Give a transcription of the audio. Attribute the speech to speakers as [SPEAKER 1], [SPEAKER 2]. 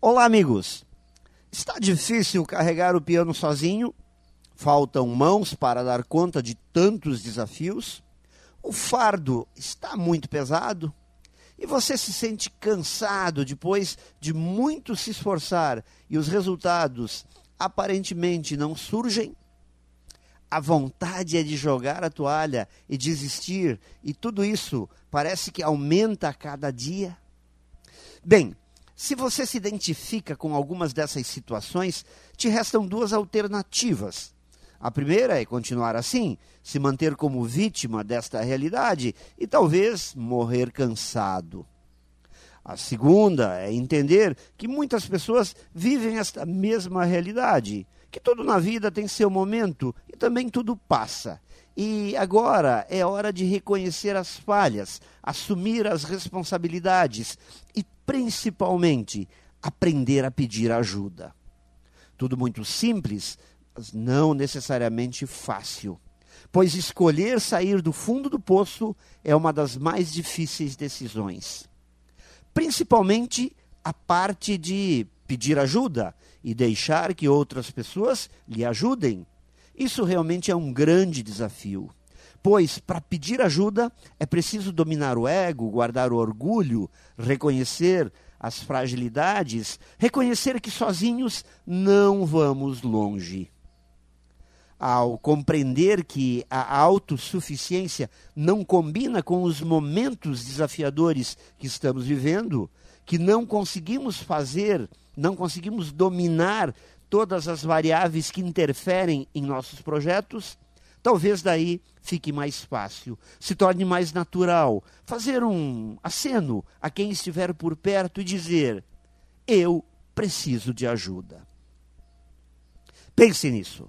[SPEAKER 1] Olá, amigos! Está difícil carregar o piano sozinho? Faltam mãos para dar conta de tantos desafios? O fardo está muito pesado? E você se sente cansado depois de muito se esforçar e os resultados aparentemente não surgem? A vontade é de jogar a toalha e desistir, e tudo isso parece que aumenta a cada dia? Bem, se você se identifica com algumas dessas situações, te restam duas alternativas. A primeira é continuar assim, se manter como vítima desta realidade e talvez morrer cansado. A segunda é entender que muitas pessoas vivem esta mesma realidade, que tudo na vida tem seu momento e também tudo passa. E agora é hora de reconhecer as falhas, assumir as responsabilidades e principalmente, aprender a pedir ajuda. Tudo muito simples, mas não necessariamente fácil. Pois escolher sair do fundo do poço é uma das mais difíceis decisões. Principalmente a parte de pedir ajuda e deixar que outras pessoas lhe ajudem. Isso realmente é um grande desafio. Pois para pedir ajuda é preciso dominar o ego, guardar o orgulho, reconhecer as fragilidades, reconhecer que sozinhos não vamos longe. Ao compreender que a autossuficiência não combina com os momentos desafiadores que estamos vivendo, que não conseguimos fazer, não conseguimos dominar todas as variáveis que interferem em nossos projetos, Talvez daí fique mais fácil, se torne mais natural fazer um aceno a quem estiver por perto e dizer: Eu preciso de ajuda. Pense nisso